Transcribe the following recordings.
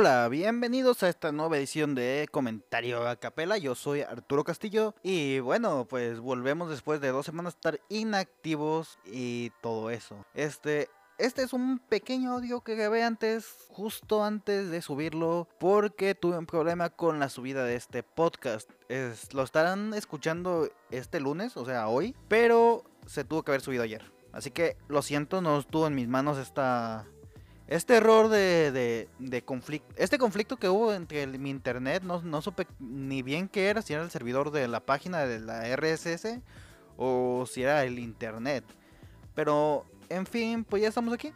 Hola, bienvenidos a esta nueva edición de Comentario a Capela. Yo soy Arturo Castillo y bueno, pues volvemos después de dos semanas estar inactivos y todo eso. Este, este es un pequeño audio que grabé antes, justo antes de subirlo, porque tuve un problema con la subida de este podcast. lo estarán escuchando este lunes, o sea, hoy, pero se tuvo que haber subido ayer. Así que lo siento, no estuvo en mis manos esta, este error de, conflicto, este conflicto que hubo entre mi internet, no, no supe ni bien qué era, si era el servidor de la página de la RSS o si era el internet. Pero, en fin, pues ya estamos aquí.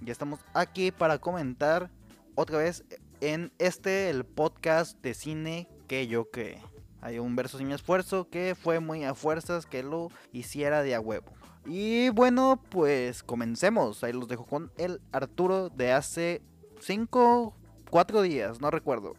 Ya estamos aquí para comentar otra vez en este, el podcast de cine que yo que Hay un verso sin esfuerzo que fue muy a fuerzas que lo hiciera de a huevo. Y bueno, pues comencemos. Ahí los dejo con el Arturo de hace 5, 4 días, no recuerdo.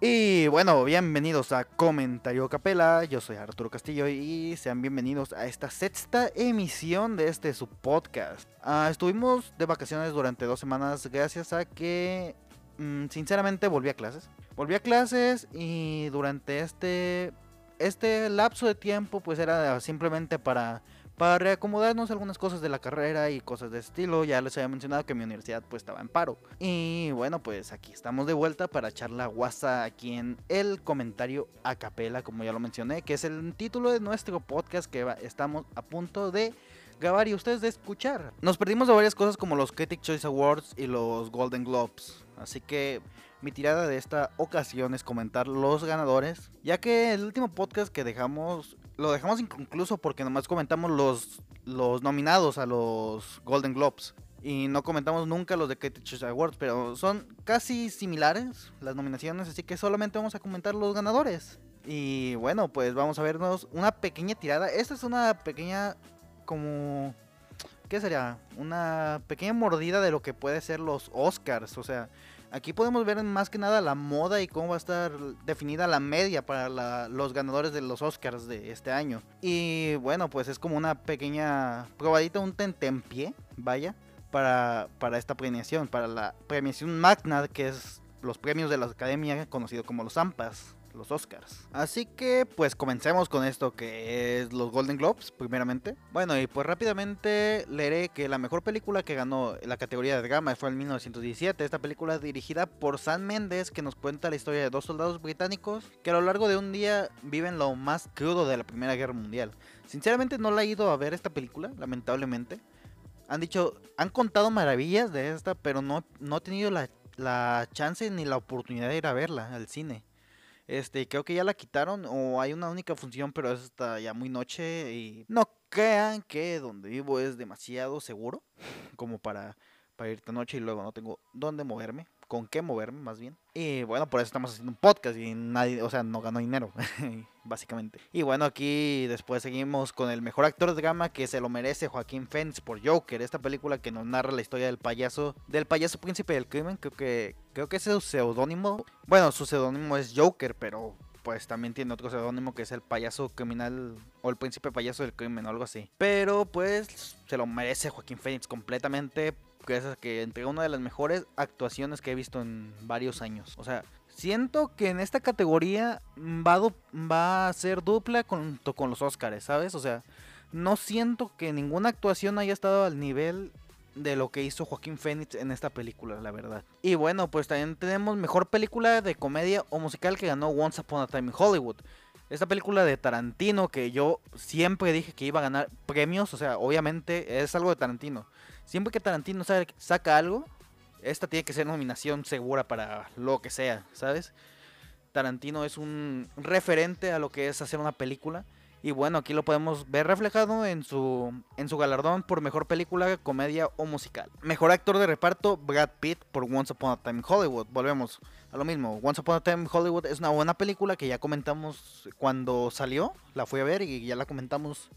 Y bueno, bienvenidos a Comentario Capela. Yo soy Arturo Castillo y sean bienvenidos a esta sexta emisión de este su podcast. Ah, estuvimos de vacaciones durante dos semanas gracias a que mm, sinceramente volví a clases. Volví a clases y durante este este lapso de tiempo pues era simplemente para para reacomodarnos algunas cosas de la carrera y cosas de estilo. Ya les había mencionado que mi universidad pues estaba en paro. Y bueno, pues aquí estamos de vuelta para echar la guasa aquí en el comentario a capela, como ya lo mencioné, que es el título de nuestro podcast que estamos a punto de grabar y ustedes de escuchar. Nos perdimos de varias cosas como los Critic Choice Awards y los Golden Globes. Así que mi tirada de esta ocasión es comentar los ganadores, ya que el último podcast que dejamos lo dejamos inconcluso porque nomás comentamos los, los nominados a los Golden Globes. Y no comentamos nunca los de Critics Awards, pero son casi similares las nominaciones, así que solamente vamos a comentar los ganadores. Y bueno, pues vamos a vernos una pequeña tirada. Esta es una pequeña como... ¿Qué sería? Una pequeña mordida de lo que puede ser los Oscars. O sea, Aquí podemos ver más que nada la moda y cómo va a estar definida la media para los ganadores de los Oscars de este año. Y bueno, pues es como una pequeña probadita, un tentempié, vaya, para, para esta premiación, para la premiación magna, que es los premios de la academia, conocido como los AMPAs los Oscars. Así que pues comencemos con esto que es los Golden Globes, primeramente. Bueno, y pues rápidamente leeré que la mejor película que ganó la categoría de drama fue en 1917. Esta película dirigida por Sam Mendes que nos cuenta la historia de dos soldados británicos que a lo largo de un día viven lo más crudo de la Primera Guerra Mundial. Sinceramente no la he ido a ver esta película, lamentablemente. Han dicho, han contado maravillas de esta, pero no, no he tenido la, la chance ni la oportunidad de ir a verla al cine. Este, creo que ya la quitaron o hay una única función, pero es hasta ya muy noche y no crean que donde vivo es demasiado seguro como para, para ir esta noche y luego no tengo dónde moverme con qué moverme más bien. Y bueno, por eso estamos haciendo un podcast y nadie, o sea, no ganó dinero, básicamente. Y bueno, aquí después seguimos con el mejor actor de drama que se lo merece Joaquín Phoenix por Joker, esta película que nos narra la historia del payaso, del payaso príncipe del crimen, creo que creo que es su seudónimo. Bueno, su seudónimo es Joker, pero pues también tiene otro seudónimo que es el payaso criminal o el príncipe payaso del crimen o algo así. Pero pues se lo merece Joaquín Phoenix completamente que que entrega una de las mejores actuaciones que he visto en varios años. O sea, siento que en esta categoría va, va a ser dupla con, con los Oscars, ¿sabes? O sea, no siento que ninguna actuación haya estado al nivel de lo que hizo Joaquín Phoenix en esta película, la verdad. Y bueno, pues también tenemos mejor película de comedia o musical que ganó Once Upon a Time in Hollywood. Esta película de Tarantino que yo siempre dije que iba a ganar premios, o sea, obviamente es algo de Tarantino. Siempre que Tarantino saca algo, esta tiene que ser nominación segura para lo que sea, ¿sabes? Tarantino es un referente a lo que es hacer una película. Y bueno, aquí lo podemos ver reflejado en su, en su galardón por mejor película, comedia o musical. Mejor actor de reparto, Brad Pitt por Once Upon a Time in Hollywood. Volvemos a lo mismo. Once Upon a Time in Hollywood es una buena película que ya comentamos cuando salió. La fui a ver y ya la comentamos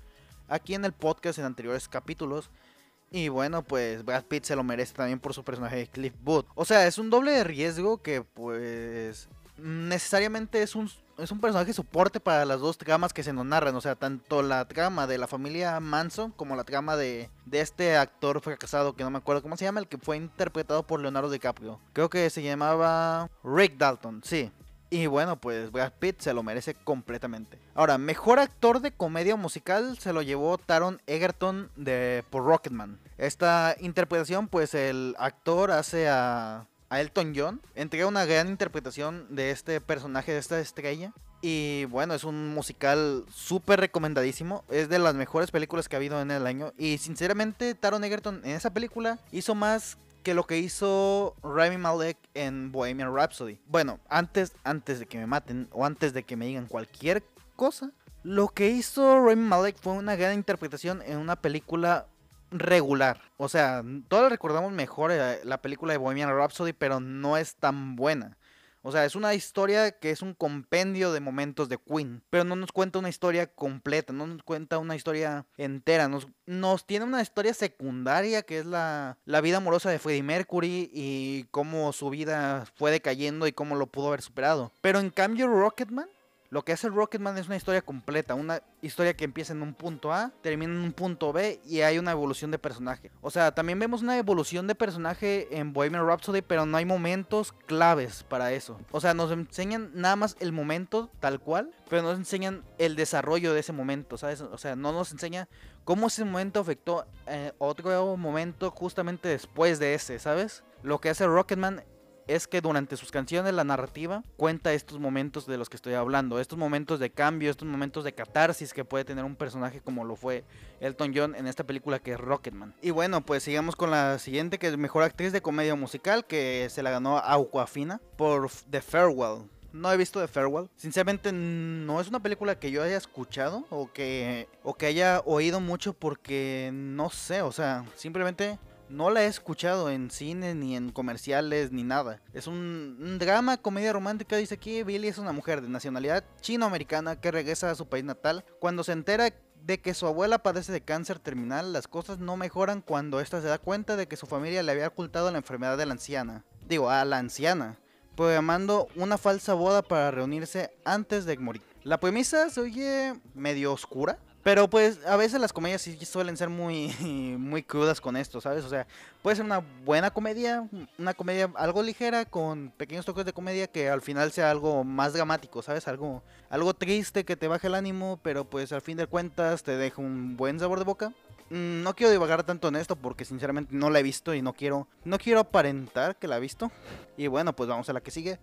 aquí en el podcast en anteriores capítulos. Y bueno, pues Brad Pitt se lo merece también por su personaje de Cliff Booth. O sea, es un doble de riesgo que pues necesariamente es un es un personaje soporte para las dos tramas que se nos narran. O sea, tanto la trama de la familia Manson como la trama de, de este actor fracasado que no me acuerdo cómo se llama, el que fue interpretado por Leonardo DiCaprio. Creo que se llamaba Rick Dalton, sí. Y bueno, pues Brad Pitt se lo merece completamente. Ahora, mejor actor de comedia musical se lo llevó Taron Egerton de, por Rocketman. Esta interpretación, pues el actor hace a, a Elton John. Entrega una gran interpretación de este personaje, de esta estrella. Y bueno, es un musical súper recomendadísimo. Es de las mejores películas que ha habido en el año. Y sinceramente, Taron Egerton en esa película hizo más que lo que hizo Rami Malek en Bohemian Rhapsody. Bueno, antes, antes de que me maten o antes de que me digan cualquier cosa, lo que hizo Rami Malek fue una gran interpretación en una película regular. O sea, todos recordamos mejor eh, la película de Bohemian Rhapsody, pero no es tan buena. O sea, es una historia que es un compendio de momentos de Queen, pero no nos cuenta una historia completa, no nos cuenta una historia entera, nos, tiene una historia secundaria que es la, la vida amorosa de Freddie Mercury y cómo su vida fue decayendo y cómo lo pudo haber superado. Pero en cambio Rocketman lo que hace Rocketman es una historia completa, una historia que empieza en un punto A, termina en un punto B y hay una evolución de personaje. O sea, también vemos una evolución de personaje en Bohemian Rhapsody, pero no hay momentos claves para eso. O sea, nos enseñan nada más el momento tal cual, pero nos enseñan el desarrollo de ese momento, ¿sabes? O sea, no nos enseña cómo ese momento afectó eh, otro momento justamente después de ese, ¿sabes? Lo que hace Rocketman es que durante sus canciones la narrativa cuenta estos momentos de los que estoy hablando, estos momentos de cambio, estos momentos de catarsis que puede tener un personaje como lo fue Elton John en esta película que es Rocketman. Y bueno, pues sigamos con la siguiente que es Mejor Actriz de Comedia Musical que se la ganó Aquafina por The Farewell. No he visto The Farewell. Sinceramente no es una película que yo haya escuchado o que, o que haya oído mucho porque no sé, o sea, simplemente no la he escuchado en cine, ni en comerciales, ni nada. Es un, drama, comedia romántica. Dice aquí, Billy es una mujer de nacionalidad chino-americana que regresa a su país natal. Cuando se entera de que su abuela padece de cáncer terminal, las cosas no mejoran cuando ésta se da cuenta de que su familia le había ocultado la enfermedad de la anciana. Digo, a la anciana. Programando una falsa boda para reunirse antes de morir. La premisa se oye medio oscura, pero pues a veces las comedias sí suelen ser muy, muy crudas con esto, ¿sabes? O sea, puede ser una buena comedia, una comedia algo ligera con pequeños toques de comedia que al final sea algo más dramático, ¿sabes? Algo, algo triste que te baje el ánimo, pero pues al fin de cuentas te deja un buen sabor de boca. Mm, no quiero divagar tanto en esto porque sinceramente no la he visto y no quiero, no quiero aparentar que la he visto. Y bueno, pues vamos a la que sigue,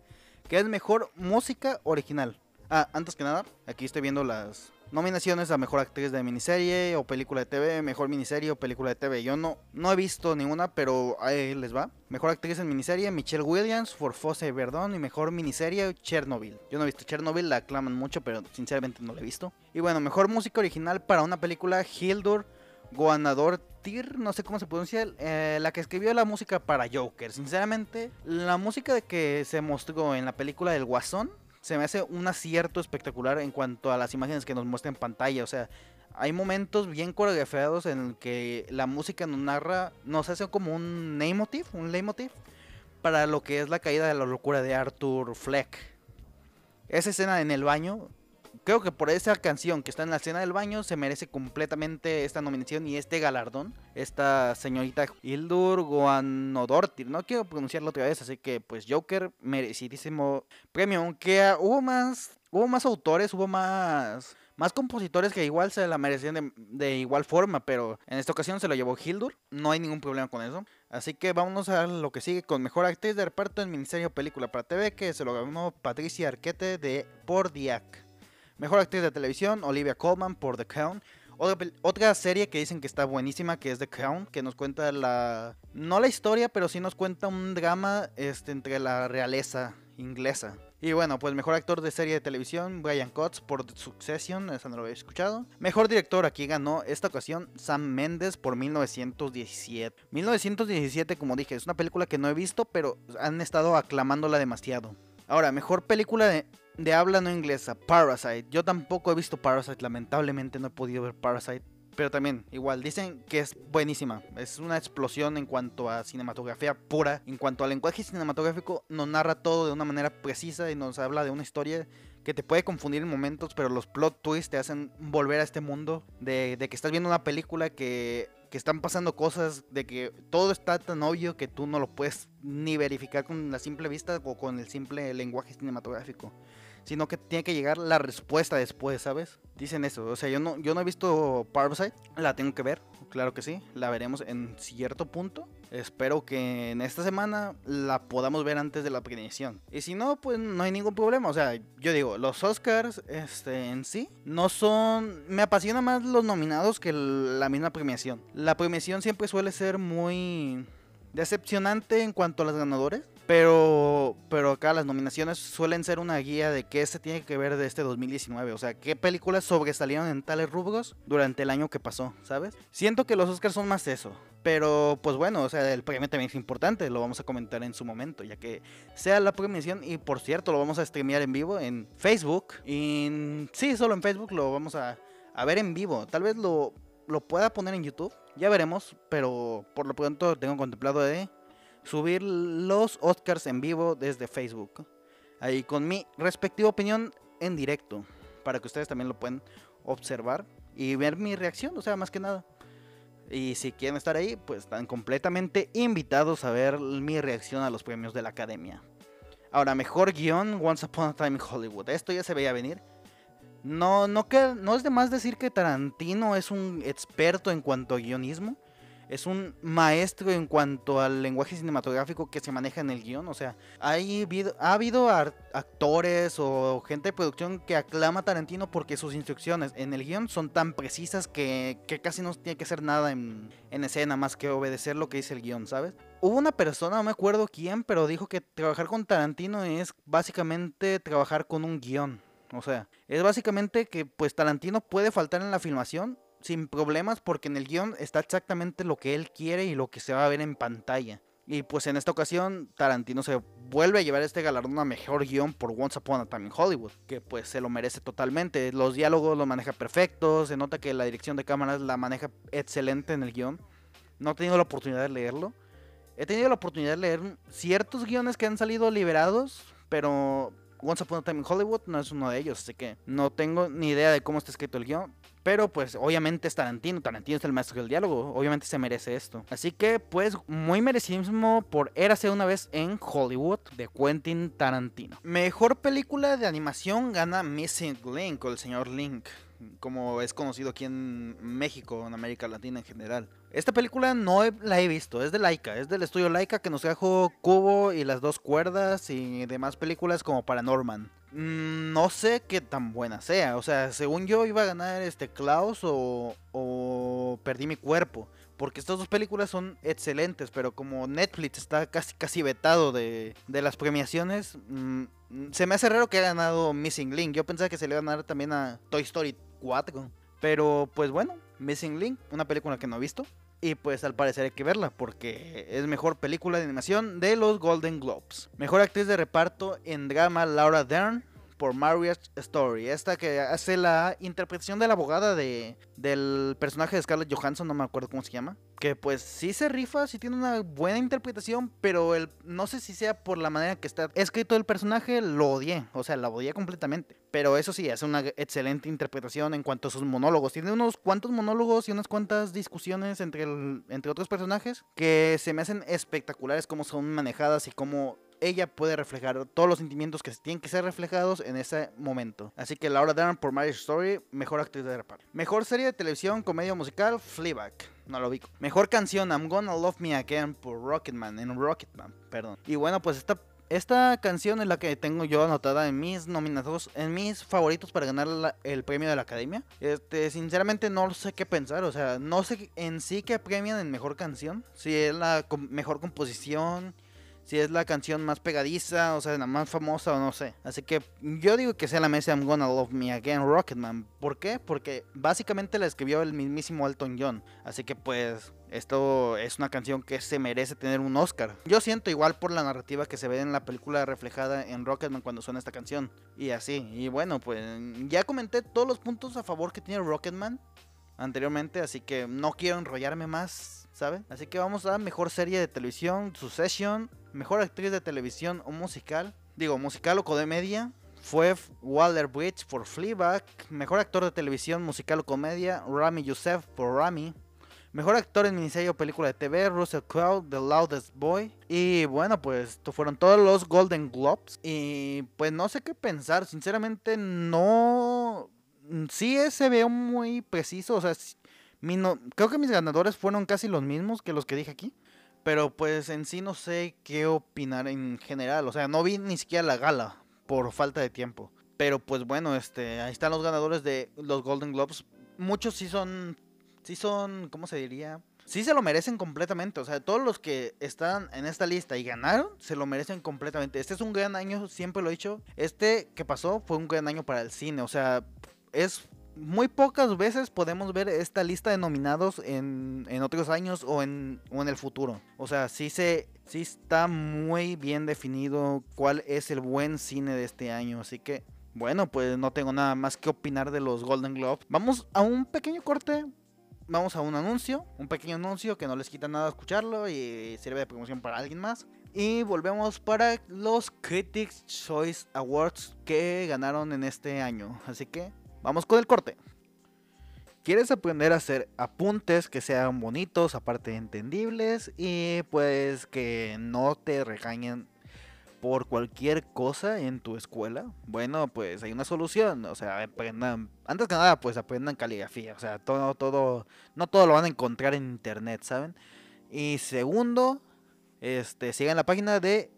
que es mejor música original. Ah, antes que nada, aquí estoy viendo las Nominaciones a Mejor Actriz de Miniserie o Película de TV, Mejor Miniserie o Película de TV. Yo no, no he visto ninguna, pero ahí les va. Mejor Actriz en Miniserie, Michelle Williams por Fosse y Verdón. Y Mejor Miniserie, Chernobyl. Yo no he visto Chernobyl, la aclaman mucho, pero sinceramente no la he visto. Y bueno, Mejor Música Original para una película, Hildur Goanador Tir, no sé cómo se pronuncia, eh, la que escribió la música para Joker. Sinceramente, la música de que se mostró en la película del Guasón se me hace un acierto espectacular en cuanto a las imágenes que nos muestra en pantalla. O sea, hay momentos bien coreografiados en que la música nos narra, nos hace como un leitmotiv, un leitmotiv para lo que es la caída de la locura de Arthur Fleck. Esa escena en el baño creo que por esa canción que está en la escena del baño se merece completamente esta nominación y este galardón. Esta señorita Hildur Goanodortir, no quiero pronunciarlo otra vez, así que pues Joker merecidísimo premio, aunque hubo más hubo más autores, hubo más más compositores que igual se la merecían de, igual forma, pero en esta ocasión se lo llevó Hildur. No hay ningún problema con eso. Así que vámonos a lo que sigue con Mejor Actriz de Reparto en Ministerio Película para TV, que se lo ganó Patricia Arquette de Por Diac. Mejor actriz de televisión, Olivia Colman por The Crown. Otra, serie que dicen que está buenísima, que es The Crown, que nos cuenta la... No la historia, pero sí nos cuenta un drama este, entre la realeza inglesa. Y bueno, pues mejor actor de serie de televisión, Brian Cox por Succession, esa no lo había escuchado. Mejor director, aquí ganó esta ocasión Sam Mendes por 1917. 1917, como dije, es una película que no he visto, pero han estado aclamándola demasiado. Ahora, mejor película de, de habla no inglesa, Parasite. Yo tampoco he visto Parasite, lamentablemente no he podido ver Parasite. Pero también, igual, dicen que es buenísima. Es una explosión en cuanto a cinematografía pura. En cuanto al lenguaje cinematográfico, nos narra todo de una manera precisa y nos habla de una historia que te puede confundir en momentos, pero los plot twists te hacen volver a este mundo de, de que estás viendo una película que, que están pasando cosas, de que todo está tan obvio que tú no lo puedes ni verificar con la simple vista o con el simple lenguaje cinematográfico sino que tiene que llegar la respuesta después, ¿sabes? Dicen eso, o sea, yo no, yo no he visto Parasite, la tengo que ver, claro que sí, la veremos en cierto punto. Espero que en esta semana la podamos ver antes de la premiación. Y si no, pues no hay ningún problema. O sea, yo digo, los Oscars este, en sí no son... Me apasiona más los nominados que la misma premiación. La premiación siempre suele ser muy decepcionante en cuanto a los ganadores. Pero, pero acá las nominaciones suelen ser una guía de qué se tiene que ver de este 2019. O sea, qué películas sobresalieron en tales rubros durante el año que pasó, ¿sabes? Siento que los Oscars son más eso. Pero, pues bueno, o sea, el premio también es importante. Lo vamos a comentar en su momento, ya que sea la premiación. Y por cierto, lo vamos a streamear en vivo en Facebook. Y sí, solo en Facebook lo vamos a, a ver en vivo. Tal vez lo, lo pueda poner en YouTube. Ya veremos. Pero por lo pronto tengo contemplado de subir los Oscars en vivo desde Facebook. Ahí con mi respectiva opinión en directo. Para que ustedes también lo puedan observar y ver mi reacción, o sea, más que nada. Y si quieren estar ahí, pues están completamente invitados a ver mi reacción a los premios de la academia. Ahora, mejor guion, Once Upon a Time in Hollywood. Esto ya se veía venir. No, no, no es de más decir que Tarantino es un experto en cuanto a guionismo es un maestro en cuanto al lenguaje cinematográfico que se maneja en el guion. O sea, ha habido actores o gente de producción que aclama a Tarantino porque sus instrucciones en el guion son tan precisas que, casi no tiene que hacer nada en, en escena más que obedecer lo que dice el guion, ¿sabes? Hubo una persona, no me acuerdo quién, pero dijo que trabajar con Tarantino es básicamente trabajar con un guion. O sea, es básicamente que pues Tarantino puede faltar en la filmación sin problemas porque en el guion está exactamente lo que él quiere y lo que se va a ver en pantalla. Y pues en esta ocasión Tarantino se vuelve a llevar este galardón a mejor guion por Once Upon a Time in Hollywood, que pues se lo merece totalmente. Los diálogos lo maneja perfecto, se nota que la dirección de cámaras la maneja excelente en el guion. No he tenido la oportunidad de leerlo. He tenido la oportunidad de leer ciertos guiones que han salido liberados, pero Once Upon a Time in Hollywood no es uno de ellos, así que no tengo ni idea de cómo está escrito el guion. Pero pues obviamente es Tarantino, Tarantino es el maestro del diálogo, obviamente se merece esto. Así que pues muy merecidísimo por Érase una vez en Hollywood de Quentin Tarantino. Mejor película de animación gana Missing Link o el señor Link como es conocido aquí en México, en América Latina en general. Esta película no la he visto, es de Laika, es del estudio Laika que nos trajo Cubo y las dos cuerdas y demás películas como Paranorman. Mm, no sé qué tan buena sea, o sea, según yo iba a ganar este Klaus o, o Perdí mi cuerpo. Porque estas dos películas son excelentes, pero como Netflix está casi, casi vetado de, de las premiaciones, mm, se me hace raro que haya ganado Missing Link. Yo pensaba que se le iba a ganar también a Toy Story 4. Pero pues bueno, Missing Link, una película que no he visto. Y pues al parecer hay que verla porque es mejor película de animación de los Golden Globes. Mejor actriz de reparto en drama Laura Dern por Marriage Story. Esta que hace la interpretación de la abogada de, del personaje de Scarlett Johansson, no me acuerdo cómo se llama. Que pues sí se rifa, sí tiene una buena interpretación, pero el, no sé si sea por la manera que está escrito el personaje, lo odié. O sea, la odié completamente. Pero eso sí, hace una excelente interpretación en cuanto a sus monólogos. Tiene unos cuantos monólogos y unas cuantas discusiones entre, entre otros personajes que se me hacen espectaculares cómo son manejadas y cómo ella puede reflejar todos los sentimientos que tienen que ser reflejados en ese momento. Así que Laura Dern por Marriage Story, mejor actriz de reparto. Mejor serie de televisión, comedia musical, Fleabag. No lo vi. Mejor canción, I'm Gonna Love Me Again por Rocketman, en Rocketman, perdón. Y bueno, pues esta esta canción es la que tengo yo anotada en mis nominados, en mis favoritos para ganar el premio de la academia. Este, sinceramente no sé qué pensar, o sea, no sé en sí qué premian en mejor canción. Si es la mejor composición, si es la canción más pegadiza, o sea, la más famosa o no sé. Así que yo digo que sea la mesa I'm Gonna Love Me Again Rocketman. ¿Por qué? Porque básicamente la escribió el mismísimo Elton John. Así que pues esto es una canción que se merece tener un Oscar. Yo siento igual por la narrativa que se ve en la película reflejada en Rocketman cuando suena esta canción. Y así. Y bueno, pues ya comenté todos los puntos a favor que tiene Rocketman anteriormente, así que no quiero enrollarme más, ¿sabe? Así que vamos a mejor serie de televisión, Succession, mejor actriz de televisión o musical, digo, musical o comedia, fue Waller Bridge por Fleabag. Mejor actor de televisión, musical o comedia, Rami Youssef por Rami. Mejor actor en miniserie o película de TV, Russell Crowe, The Loudest Boy. Y bueno, pues fueron todos los Golden Globes. Y pues no sé qué pensar, sinceramente no... Sí se ve muy preciso, o sea, creo que mis ganadores fueron casi los mismos que los que dije aquí. Pero pues en sí no sé qué opinar en general. O sea, no vi ni siquiera la gala por falta de tiempo. Pero pues bueno, este, ahí están los ganadores de los Golden Globes. Muchos sí son sí son, ¿cómo se diría? Sí se lo merecen completamente. O sea, todos los que están en esta lista y ganaron, se lo merecen completamente. Este es un gran año, siempre lo he dicho. Este que pasó fue un gran año para el cine. O sea, es muy pocas veces podemos ver esta lista de nominados en, en otros años o en, o en el futuro. O sea, sí se sí está muy bien definido cuál es el buen cine de este año. Así que, bueno, pues no tengo nada más que opinar de los Golden Globes. Vamos a un pequeño corte vamos a un anuncio, un pequeño anuncio que no les quita nada escucharlo y sirve de promoción para alguien más. Y volvemos para los Critics Choice Awards que ganaron en este año. Así que vamos con el corte. ¿Quieres aprender a hacer apuntes que sean bonitos, aparte entendibles y pues que no te regañen por cualquier cosa en tu escuela, bueno, pues hay una solución. O sea, aprendan, antes que nada, pues aprendan caligrafía. O sea, todo, todo, no todo lo van a encontrar en internet, ¿saben? Y segundo, este, sigan la página de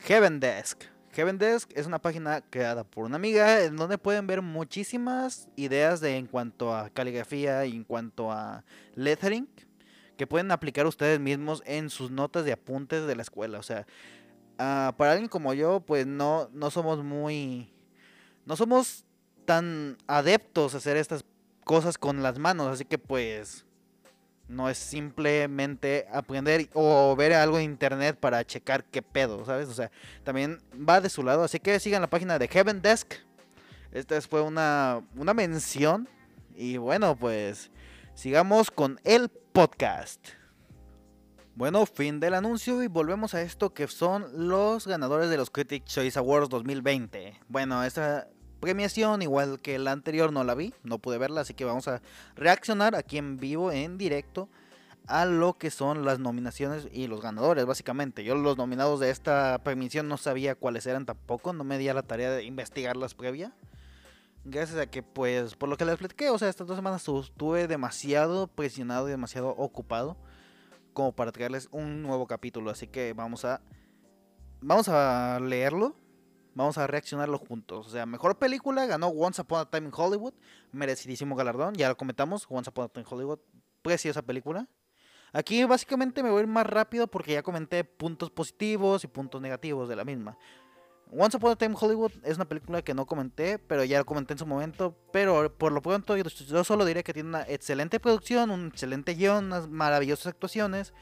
Heaven Desk. Heaven Desk es una página creada por una amiga en donde pueden ver muchísimas ideas de en cuanto a caligrafía y en cuanto a lettering que pueden aplicar ustedes mismos en sus notas de apuntes de la escuela. O sea, ah, para alguien como yo, pues no, no somos muy... No somos tan adeptos a hacer estas cosas con las manos, así que pues no es simplemente aprender o ver algo en internet para checar qué pedo, ¿sabes? O sea, también va de su lado, así que sigan la página de Heaven Desk. Esta fue una, una mención y bueno, pues sigamos con el podcast. Bueno, fin del anuncio y volvemos a esto que son los ganadores de los Critic Choice Awards 2020. Bueno, esta premiación, igual que la anterior, no la vi, no pude verla, así que vamos a reaccionar aquí en vivo, en directo, a lo que son las nominaciones y los ganadores, básicamente. Yo los nominados de esta premiación no sabía cuáles eran tampoco, no me di a la tarea de investigarlas previa. Gracias a que, pues, por lo que les platiqué, o sea, estas dos semanas estuve demasiado presionado y demasiado ocupado como para traerles un nuevo capítulo. Así que vamos a, vamos a leerlo, vamos a reaccionarlo juntos. O sea, mejor película ganó Once Upon a Time in Hollywood, merecidísimo galardón, ya lo comentamos, Once Upon a Time in Hollywood, preciosa película. Aquí básicamente me voy a ir más rápido porque ya comenté puntos positivos y puntos negativos de la misma. Once Upon a Time Hollywood es una película que no comenté, pero ya lo comenté en su momento. Pero por lo pronto yo, solo diré que tiene una excelente producción, un excelente guion, unas maravillosas actuaciones.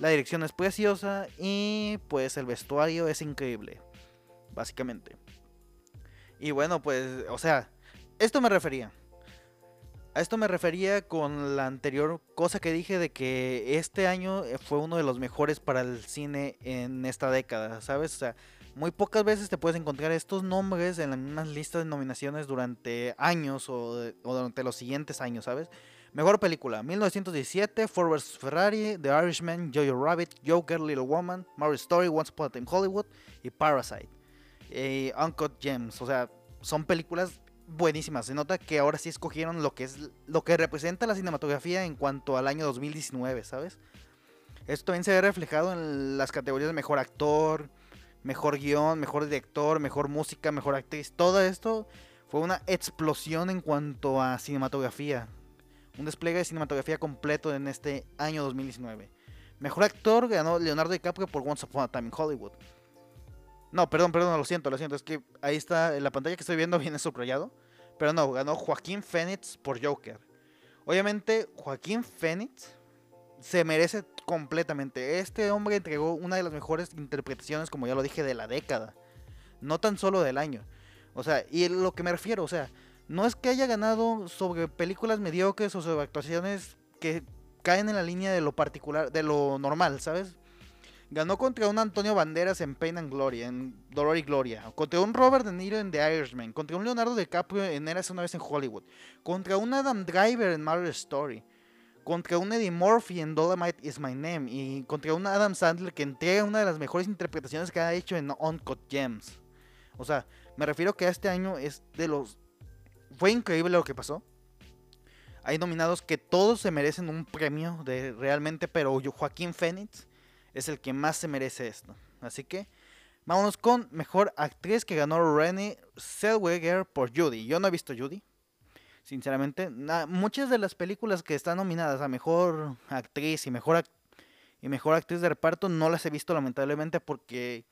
La dirección es preciosa y pues el vestuario es increíble, básicamente. Y bueno, pues, o sea, esto me refería. A esto me refería con la anterior cosa que dije de que este año fue uno de los mejores para el cine en esta década, ¿sabes? O sea, muy pocas veces te puedes encontrar estos nombres en las mismas listas de nominaciones durante años o, durante los siguientes años, ¿sabes? Mejor película, 1917, Ford vs. Ferrari, The Irishman, Jojo Rabbit, Joker, Little Woman, Marriage Story, Once Upon a Time Hollywood y Parasite. Y Uncut Gems, o sea, son películas buenísimas. Se nota que ahora sí escogieron lo que es lo que representa la cinematografía en cuanto al año 2019, ¿sabes? Esto también se ve reflejado en las categorías de mejor actor, mejor guion, mejor director, mejor música, mejor actriz. Todo esto fue una explosión en cuanto a cinematografía. Un despliegue de cinematografía completo en este año 2019. Mejor actor ganó Leonardo DiCaprio por Once Upon a Time in Hollywood. No, perdón, perdón, lo siento, lo siento. Es que ahí está, en la pantalla que estoy viendo viene subrayado. Pero no, ganó Joaquín Phoenix por Joker. Obviamente, Joaquín Phoenix se merece completamente. Este hombre entregó una de las mejores interpretaciones, como ya lo dije, de la década. No tan solo del año. O sea, y lo que me refiero, o sea, no es que haya ganado sobre películas mediocres o sobre actuaciones que caen en la línea de lo particular, de lo normal, ¿sabes? Ganó contra un Antonio Banderas en Pain and Glory, en Dolor y Gloria. Contra un Robert De Niro en The Irishman. Contra un Leonardo DiCaprio en Eras una vez en Hollywood. Contra un Adam Driver en Marvel Story. Contra un Eddie Murphy en Dolomite Is My Name. Y contra un Adam Sandler que entrega una de las mejores interpretaciones que ha hecho en Uncut Gems. O sea, me refiero que este año es de los... Fue increíble lo que pasó. Hay nominados que todos se merecen un premio de realmente, pero Joaquín Phoenix es el que más se merece esto. Así que vámonos con mejor actriz que ganó Renée Zellweger por Judy. Yo no he visto Judy, sinceramente. muchas de las películas que están nominadas a mejor actriz y mejor, y mejor actriz de reparto no las he visto lamentablemente porque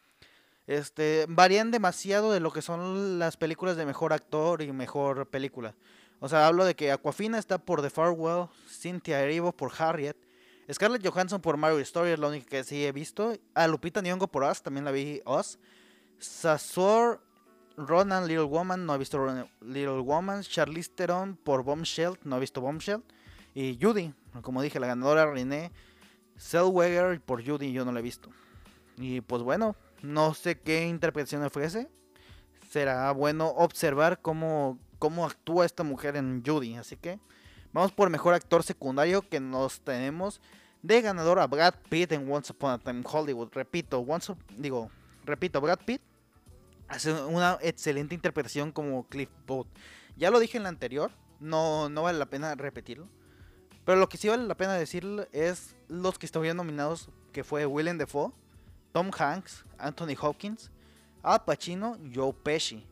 este, varían demasiado de lo que son las películas de mejor actor y mejor película. O sea, hablo de que Aquafina está por The Farewell, Cynthia Erivo por Harriet, Scarlett Johansson por Mario Story es la única que sí he visto. A Lupita Nyong'o por Us, también la vi Us. Sasor Ronan Little Woman, no he visto Little Woman. Charlize Theron por Bombshell, no he visto Bombshell. Y Judy, como dije, la ganadora René Zellweger por Judy, yo no la he visto. Y pues bueno, no sé qué interpretación ofrece. Será bueno observar cómo, cómo actúa esta mujer en Judy. Así que vamos por mejor actor secundario que nos tenemos de ganador a Brad Pitt en Once Upon a Time in Hollywood. Repito, once, digo, repito, Brad Pitt hace una excelente interpretación como Cliff Booth. Ya lo dije en la anterior, no, no vale la pena repetirlo. Pero lo que sí vale la pena decir es los que estuvieron nominados, que fue Willem Dafoe, Tom Hanks, Anthony Hopkins, Al Pacino, Joe Pesci.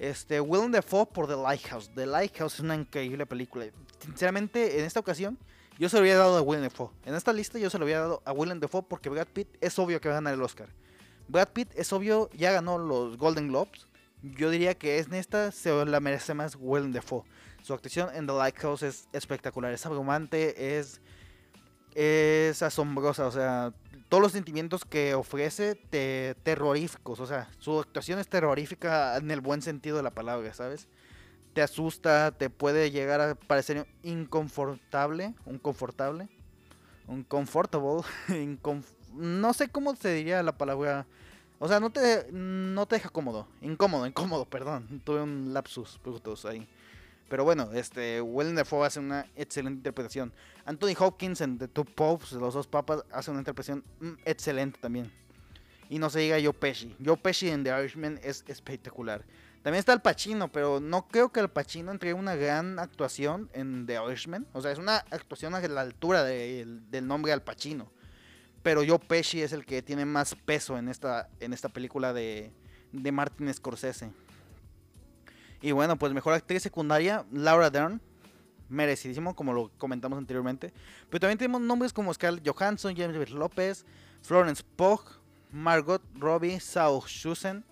Este, Willem Dafoe por The Lighthouse. The Lighthouse es una increíble película. Sinceramente, en esta ocasión, yo se lo había dado a Willem Dafoe. En esta lista yo se lo había dado a Willem Dafoe porque Brad Pitt es obvio que va a ganar el Oscar. Brad Pitt es obvio, ya ganó los Golden Globes. Yo diría que en esta se la merece más Willem Dafoe. Su actuación en The Lighthouse es espectacular, es abrumante, es, es asombrosa. O sea, todos los sentimientos que ofrece te, terroríficos. O sea, su actuación es terrorífica en el buen sentido de la palabra, ¿sabes? te asusta, te puede llegar a parecer inconfortable, un confortable, un comfortable, no sé cómo se diría la palabra, o sea, no te, no te deja cómodo, incómodo, incómodo, perdón, tuve un lapsus brutos ahí. Pero bueno, este, Willem Dafoe hace una excelente interpretación. Anthony Hopkins en The Two Popes, Los Dos Papas, hace una interpretación mm, excelente también. Y no se diga Joe Pesci. Joe Pesci en The Irishman es espectacular. También está el Pacino, pero no creo que el Pacino entregue una gran actuación en The Irishman. O sea, es una actuación a la altura del nombre Al Pacino. Pero Joe Pesci es el que tiene más peso en esta, en esta película de, de Martin Scorsese. Y bueno, pues mejor actriz secundaria, Laura Dern. Merecidísimo, como lo comentamos anteriormente. Pero también tenemos nombres como Scarlett Johansson, James López, Florence Pugh, Margot Robbie, Sao Schusen.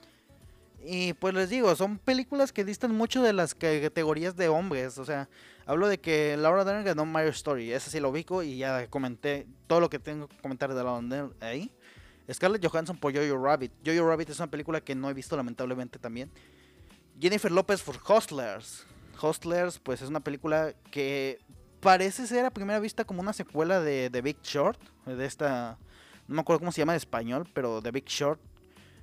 Y pues les digo, son películas que distan mucho de las categorías de hombres. O sea, hablo de que Laura Dern ganó Mario Story. Ese sí lo ubico y ya comenté todo lo que tengo que comentar de Laura Dern ahí. Scarlett Johansson por Jojo Rabbit. Jojo Rabbit es una película que no he visto lamentablemente también. Jennifer López por Hustlers. Hustlers, pues es una película que parece ser a primera vista como una secuela de The Big Short. De esta. No me acuerdo cómo se llama en español, pero The Big Short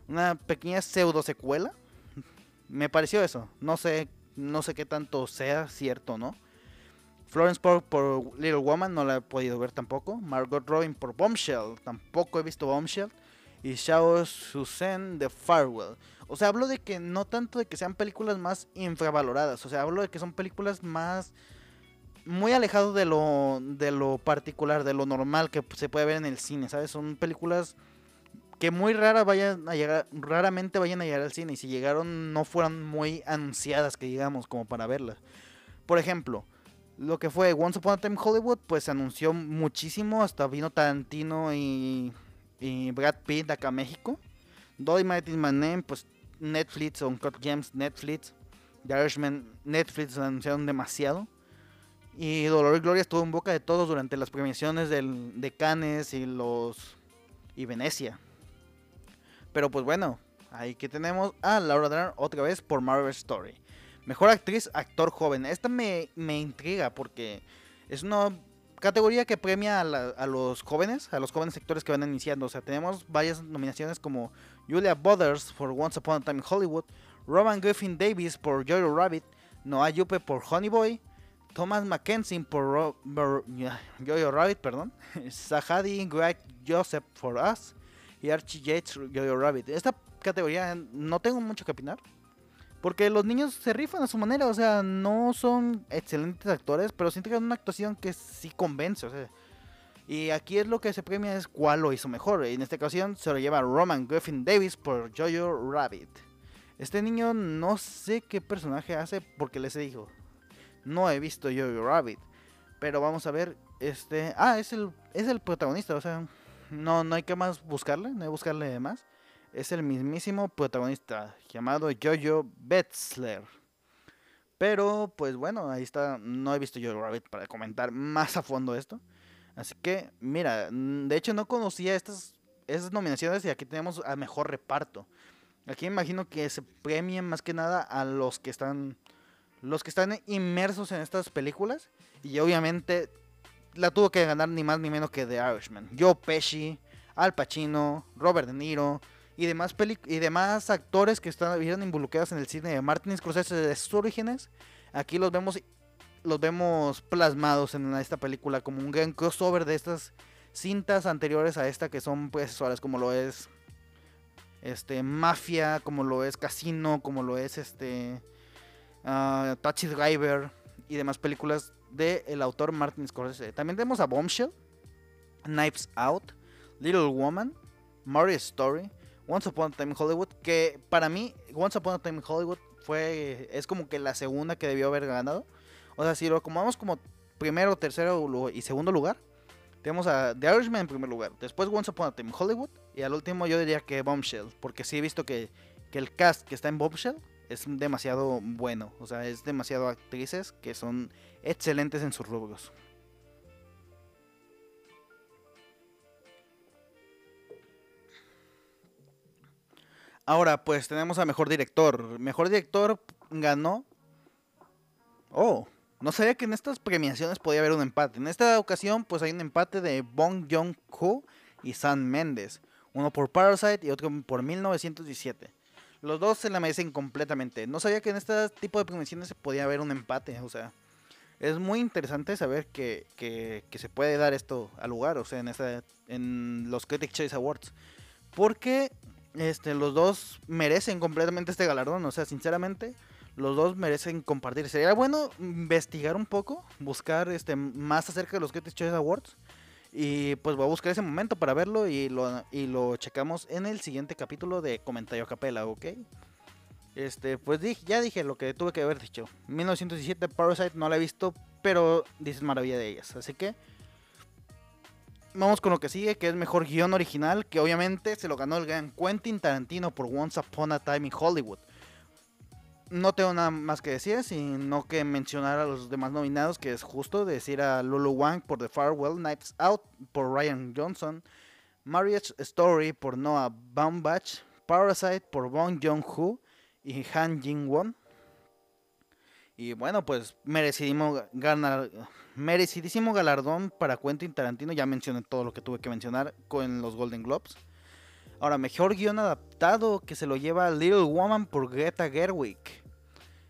una pequeña pseudo secuela. Me pareció eso. No sé, no sé qué tanto sea cierto, ¿no? Florence Pugh por Little Woman no la he podido ver tampoco. Margot Robin por Bombshell tampoco he visto Bombshell. Y Shao Susan de Farewell. O sea, hablo de que no tanto de que sean películas más infravaloradas. O sea, hablo de que son películas más muy alejados de lo, de lo particular, de lo normal que se puede ver en el cine, ¿sabes? Son películas que muy rara vayan a llegar, raramente vayan a llegar al cine y si llegaron no fueran muy anunciadas que digamos como para verlas. Por ejemplo, lo que fue Once Upon a Time Hollywood, pues se anunció muchísimo, hasta vino Tarantino y, y Brad Pitt acá a México. Dolly Might My Name, pues Netflix, Uncut Gems, Netflix, The Irishman, Netflix anunciaron demasiado. Y Dolor y Gloria estuvo en boca de todos durante las premiaciones del, de Cannes y los y Venecia. Pero pues bueno, ahí que tenemos a Laura Dern otra vez por Marvel Story. Mejor actriz, actor joven. Esta me, me intriga porque es una categoría que premia a, los jóvenes, a los jóvenes sectores que van iniciando. O sea, tenemos varias nominaciones como Julia Butters por Once Upon a Time in Hollywood, Roman Griffin Davis por Jojo Rabbit, Noah Yupe por Honey Boy, Thomas Mackenzie por Jojo Rabbit, perdón, Sahadi Greg Joseph for Us y Archie Yates Jojo Rabbit. Esta categoría no tengo mucho que opinar. Porque los niños se rifan a su manera, o sea, no son excelentes actores, pero sí tienen una actuación que sí convence, o sea. Y aquí es lo que se premia es cuál lo hizo mejor. Y en esta ocasión se lo lleva Roman Griffin Davis por Jojo Rabbit. Este niño no sé qué personaje hace porque les dijo. No he visto Jojo Rabbit. Pero vamos a ver. Este. Ah, es el. es el protagonista. O sea. No, no hay que más buscarle. No hay que buscarle más es el mismísimo protagonista llamado Jojo Betzler. Pero, pues bueno, ahí está. No he visto Jojo Rabbit para comentar más a fondo esto. Así que, mira, mm, de hecho no conocía estas, estas nominaciones y aquí tenemos a mejor reparto. Aquí imagino que se premien más que nada a los que están los que están inmersos en estas películas y obviamente la tuvo que ganar ni más ni menos que The Irishman. Joe Pesci, Al Pacino, Robert De Niro, y demás, y demás actores que están involucrados en el cine de Martin Scorsese de sus orígenes, aquí los vemos, los vemos plasmados en esta película como un gran crossover de estas cintas anteriores a esta que son pues como lo es este Mafia, como lo es Casino, como lo es este uh, Taxi Driver y demás películas del el autor Martin Scorsese. También tenemos a Bombshell, Knives Out, Little Woman, Mario Story, Once Upon a Time in Hollywood, que para mí Once Upon a Time in Hollywood fue es como que la segunda que debió haber ganado. O sea, si lo acomodamos como primero, tercero y segundo lugar, tenemos a The Irishman en primer lugar, después Once Upon a Time in Hollywood y al último yo diría que Bombshell, porque sí he visto que, que el cast que está en Bombshell es demasiado bueno, o sea, es demasiado actrices que son excelentes en sus rubros. Ahora, pues tenemos a mejor director. Mejor director ganó. Oh, no sabía que en estas premiaciones podía haber un empate. En esta ocasión, pues hay un empate de Bong Joon-ho y Sam Mendes. Uno por Parasite y otro por 1917. Los dos se la merecen completamente. No sabía que en este tipo de premiaciones se podía haber un empate. O sea, es muy interesante saber que, que, se puede dar esto al lugar. O sea, en, esta, en los Critics Choice Awards. Porque este, los dos merecen completamente este galardón. O sea, sinceramente, los dos merecen compartir. Sería bueno investigar un poco, buscar este más acerca de los Critics Choice Awards. Y pues voy a buscar ese momento para verlo y lo, y lo checamos en el siguiente capítulo de Comentario a Capela, ¿ok? Este, pues dije, ya dije lo que tuve que haber dicho. 1917 Parasite no la he visto, pero dices maravilla de ellas. Así que vamos con lo que sigue, que es mejor guion original, que obviamente se lo ganó el gran Quentin Tarantino por Once Upon a Time in Hollywood. No tengo nada más que decir, sino que mencionar a los demás nominados, que es justo decir a Lulu Wang por The Farewell, Nights Out por Ryan Johnson, Marriage Story por Noah Baumbach, Parasite por Bong Joon-ho y Han Jin-won. Y bueno, pues merecidísimo ganar, merecidísimo galardón para Quentin Tarantino. Ya mencioné todo lo que tuve que mencionar con los Golden Globes. Ahora, mejor guion adaptado que se lo lleva Little Woman por Greta Gerwig.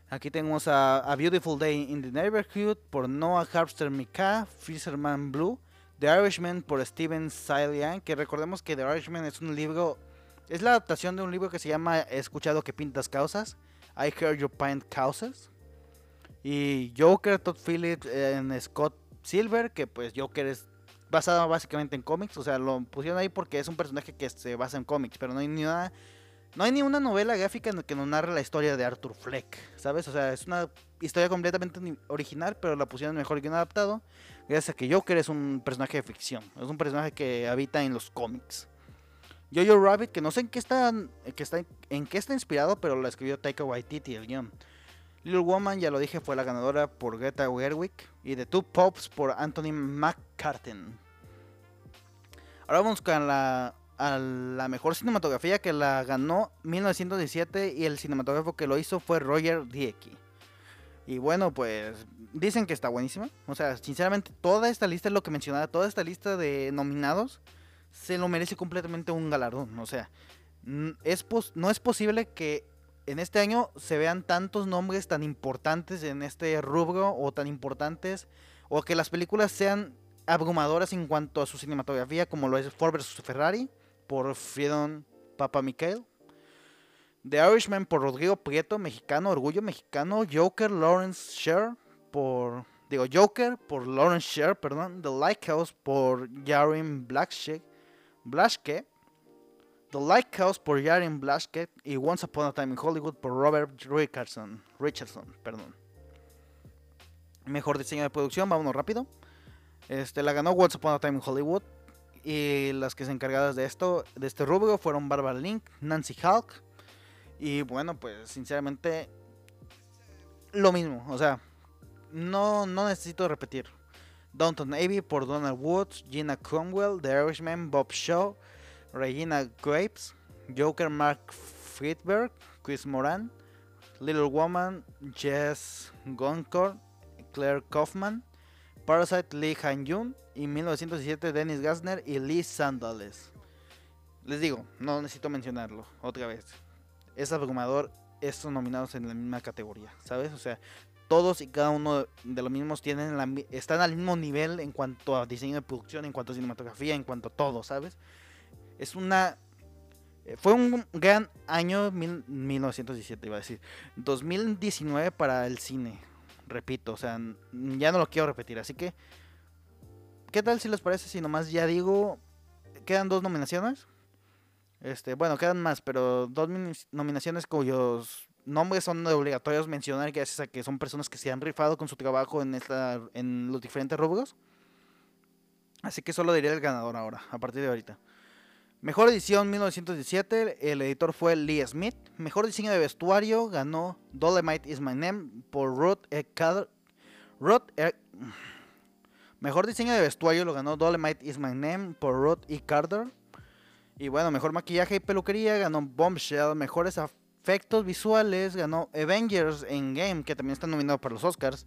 Aquí tenemos a, a Beautiful Day in the Neighborhood por Noah Harpster Mika, Fisherman Blue, The Irishman por Steven Salian, que recordemos que The Irishman es un libro, es la adaptación de un libro que se llama He escuchado que pintas causas, I Heard You Paint Causes. Y Joker, Todd Phillips en Scott Silver, que pues Joker es basado básicamente en cómics, o sea, lo pusieron ahí porque es un personaje que se basa en cómics, pero no hay ni una no hay ni una novela gráfica que nos narre la historia de Arthur Fleck, ¿sabes? O sea, es una historia completamente original, pero la pusieron mejor que un adaptado, gracias a que Joker es un personaje de ficción, es un personaje que habita en los cómics. Jojo Rabbit, que no sé en qué está, en qué está inspirado, pero lo escribió Taika Waititi el guion. Little Woman, ya lo dije, fue la ganadora por Greta Gerwig. Y The Two Pops por Anthony McCartan. Ahora vamos con la, la mejor cinematografía que la ganó 1917 y el cinematógrafo que lo hizo fue Roger Diecki. Y bueno, pues dicen que está buenísima. O sea, sinceramente, toda esta lista lo que mencionaba. Toda esta lista de nominados se lo merece completamente un galardón. O sea, es no es posible que en este año se vean tantos nombres tan importantes en este rubro o tan importantes o que las películas sean abrumadoras en cuanto a su cinematografía como lo es Ford vs Ferrari por Freedom Papa Michael. The Irishman por Rodrigo Prieto, mexicano, Orgullo Mexicano, Joker, Lawrence Sher por digo Joker por Lawrence Sher, perdón, The Lighthouse por Jarin Blaschke, Blaschke The Lighthouse por Jarin Blaschke y Once Upon a Time in Hollywood por Robert Richardson. Richardson, perdón. Mejor diseño de producción, vámonos rápido. Este, la ganó Once Upon a Time in Hollywood. Y las que se encargadas de esto, de este rubro, fueron Barbara Link, Nancy Hulk. Y bueno, pues sinceramente, lo mismo. O sea, no, no necesito repetir. Downton Abbey por Donald Woods, Gina Cromwell, The Irishman, Bob Shaw, Regina Graves, Joker Mark Friedberg, Chris Moran, Little Woman, Jess Goncourt, Claire Kaufman, Parasite Lee Han-yun y 1917 Dennis Gassner y Lee Sandales. Les digo, no necesito mencionarlo otra vez. Es abrumador estos nominados en la misma categoría, ¿sabes? O sea, todos y cada uno de los mismos tienen están al mismo nivel en cuanto a diseño de producción, en cuanto a cinematografía, en cuanto a todo, ¿sabes? Es una... Eh, fue un gran año 1917, iba a decir. 2019 para el cine. Repito, o sea, ya no lo quiero repetir. Así que, ¿qué tal si les parece si nomás ya digo, quedan dos nominaciones? Este, bueno, quedan más, pero dos nominaciones cuyos nombres son obligatorios mencionar gracias a que son personas que se han rifado con su trabajo en esta en los diferentes rubros. Así que solo diré el ganador ahora, a partir de ahorita. Mejor edición 1917, el editor fue Lee Smith. Mejor diseño de vestuario ganó Dolomite is My Name por Ruth E. e. Mejor diseño de vestuario lo ganó Dolomite is My Name por Ruth E. Carter. Y bueno, mejor maquillaje y peluquería ganó Bombshell. Mejores efectos visuales ganó Avengers Endgame, que también está nominado para los Oscars.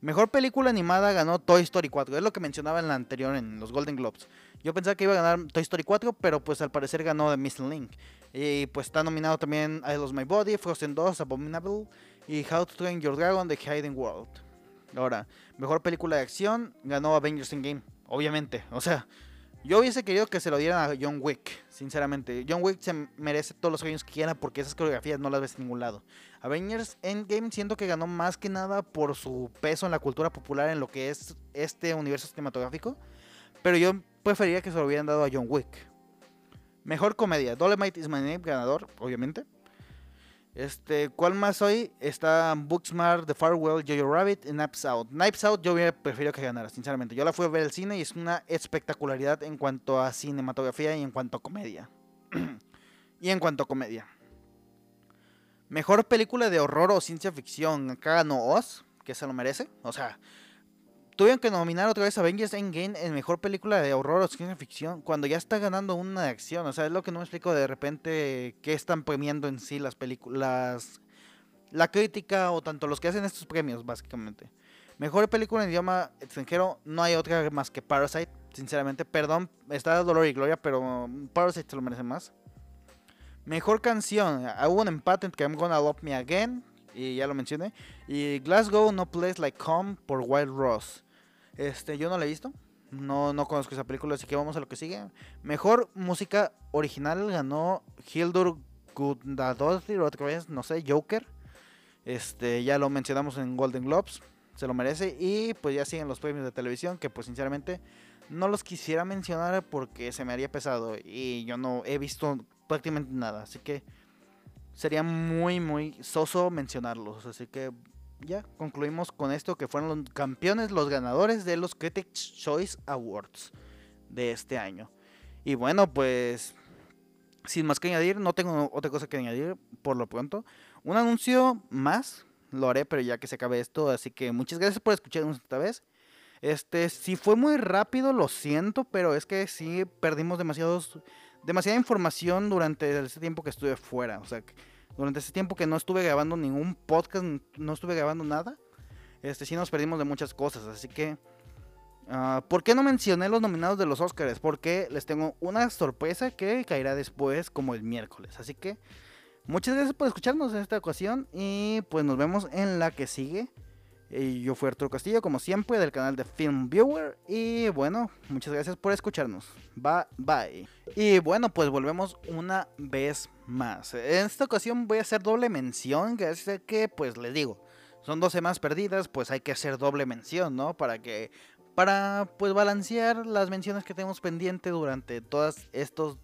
Mejor película animada ganó Toy Story 4. Es lo que mencionaba en la anterior, en los Golden Globes. Yo pensaba que iba a ganar Toy Story 4, pero pues al parecer ganó The Missing Link. Y pues está nominado también I Lost My Body, Frozen 2, Abominable y How to Train Your Dragon, The Hidden World. Ahora, mejor película de acción ganó Avengers Endgame, obviamente. O sea, yo hubiese querido que se lo dieran a John Wick, sinceramente. John Wick se merece todos los años que quiera porque esas coreografías no las ves en ningún lado. Avengers Endgame siento que ganó más que nada por su peso en la cultura popular en lo que es este universo cinematográfico. Pero yo preferiría que se lo hubieran dado a John Wick. Mejor comedia. Dolemite is my name, ganador, obviamente. Este, ¿cuál más hoy? Está Booksmart, The Farewell, Jojo Rabbit y Knives Out. Knives Out yo hubiera preferido que ganara, sinceramente. Yo la fui a ver al cine y es una espectacularidad en cuanto a cinematografía y en cuanto a comedia. y en cuanto a comedia. Mejor película de horror o ciencia ficción. Acá ganó Oz, que se lo merece. O sea, tuvieron que nominar otra vez a Avengers Endgame en mejor película de horror o ciencia ficción cuando ya está ganando una de acción. O sea, es lo que no me explico de repente qué están premiando en sí las películas, la crítica o tanto los que hacen estos premios, básicamente. Mejor película en idioma extranjero, no hay otra más que Parasite, sinceramente. Perdón, está Dolor y Gloria, pero Parasite se lo merece más. Mejor canción, hubo un empate que I'm Gonna Love Me Again, y ya lo mencioné. Y Glasgow No Place Like Home por Wild Rose. Este, yo no la he visto. No, no conozco esa película, así que vamos a lo que sigue. Mejor música original ganó Hildur Gudadottir, otra vez, no sé, Joker. Este, ya lo mencionamos en Golden Globes, se lo merece. Y pues ya siguen los premios de televisión, que pues sinceramente no los quisiera mencionar porque se me haría pesado. Y yo no he visto prácticamente nada, así que sería muy, muy soso mencionarlos. Así que ya concluimos con esto que fueron los campeones, los ganadores de los Critics Choice Awards de este año. Y bueno, pues sin más que añadir, no tengo otra cosa que añadir por lo pronto. Un anuncio más, lo haré, pero ya que se acabe esto, así que muchas gracias por escucharnos esta vez. Este, si fue muy rápido, lo siento, pero es que sí perdimos demasiados, demasiada información durante ese tiempo que estuve fuera. O sea, durante ese tiempo que no estuve grabando ningún podcast, no estuve grabando nada. este sí nos perdimos de muchas cosas, así que ah, ¿Por qué no mencioné los nominados de los Oscars? Porque les tengo una sorpresa que caerá después como el miércoles. Así que muchas gracias por escucharnos en esta ocasión y pues nos vemos en la que sigue. Yo fui Arturo Castillo, como siempre, del canal de Film Viewer. Y bueno, muchas gracias por escucharnos. Bye, bye. Y bueno, pues volvemos una vez más. En esta ocasión voy a hacer doble mención, que es que, pues les digo, son dos semanas perdidas, pues hay que hacer doble mención, ¿no? Para que, para pues balancear las menciones que tenemos pendiente durante todos estos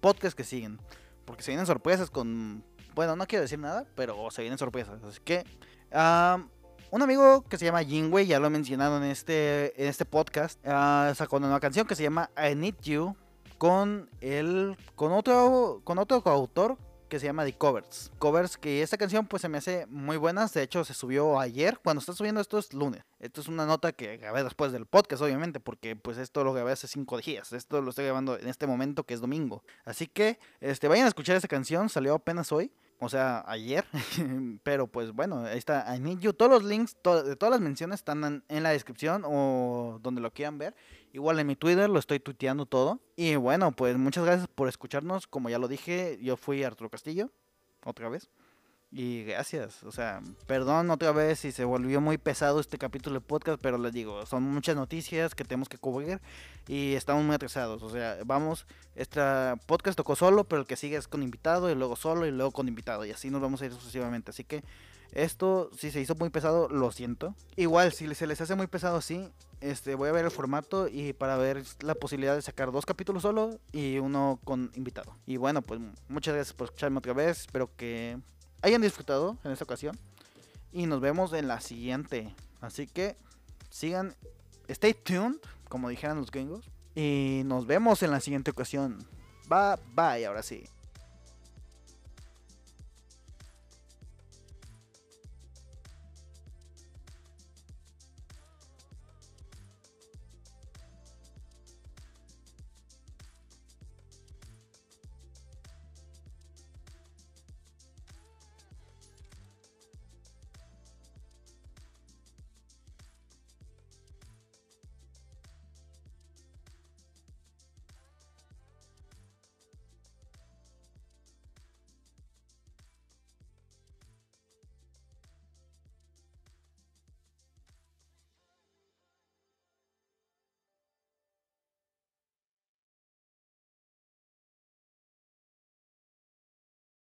podcasts que siguen. Porque se vienen sorpresas con, bueno, no quiero decir nada, pero se vienen sorpresas. Así que... ah un amigo que se llama Jinwei, ya lo he mencionado en este, en este podcast, uh, sacó una nueva canción que se llama I Need You con el con otro con otro coautor que se llama The Covers. Covers que esta canción pues se me hace muy buena, de hecho se subió ayer, cuando está subiendo esto es lunes. Esto es una nota que grabé después del podcast obviamente, porque pues esto lo grabé hace cinco días, esto lo estoy grabando en este momento que es domingo. Así que este vayan a escuchar esta canción, salió apenas hoy o sea, ayer. Pero pues bueno, ahí está I Need You. Todos los links de todas las menciones están en, la descripción o donde lo quieran ver. Igual en mi Twitter lo estoy tuiteando todo. Y bueno, pues muchas gracias por escucharnos. Como ya lo dije, yo fui Arturo Castillo. Otra vez. Y gracias, o sea, perdón otra vez si se volvió muy pesado este capítulo de podcast, pero les digo, son muchas noticias que tenemos que cubrir y estamos muy atrasados. O sea, vamos, este podcast tocó solo, pero el que sigue es con invitado y luego solo y luego con invitado y así nos vamos a ir sucesivamente. Así que esto, si se hizo muy pesado, lo siento. Igual, si se les hace muy pesado así, este, voy a ver el formato y para ver la posibilidad de sacar dos capítulos solo y uno con invitado. Y bueno, pues muchas gracias por escucharme otra vez. Espero que hayan disfrutado en esta ocasión. Y nos vemos en la siguiente. Así que sigan, stay tuned, como dijeran los gringos. Y nos vemos en la siguiente ocasión. Bye bye, ahora sí.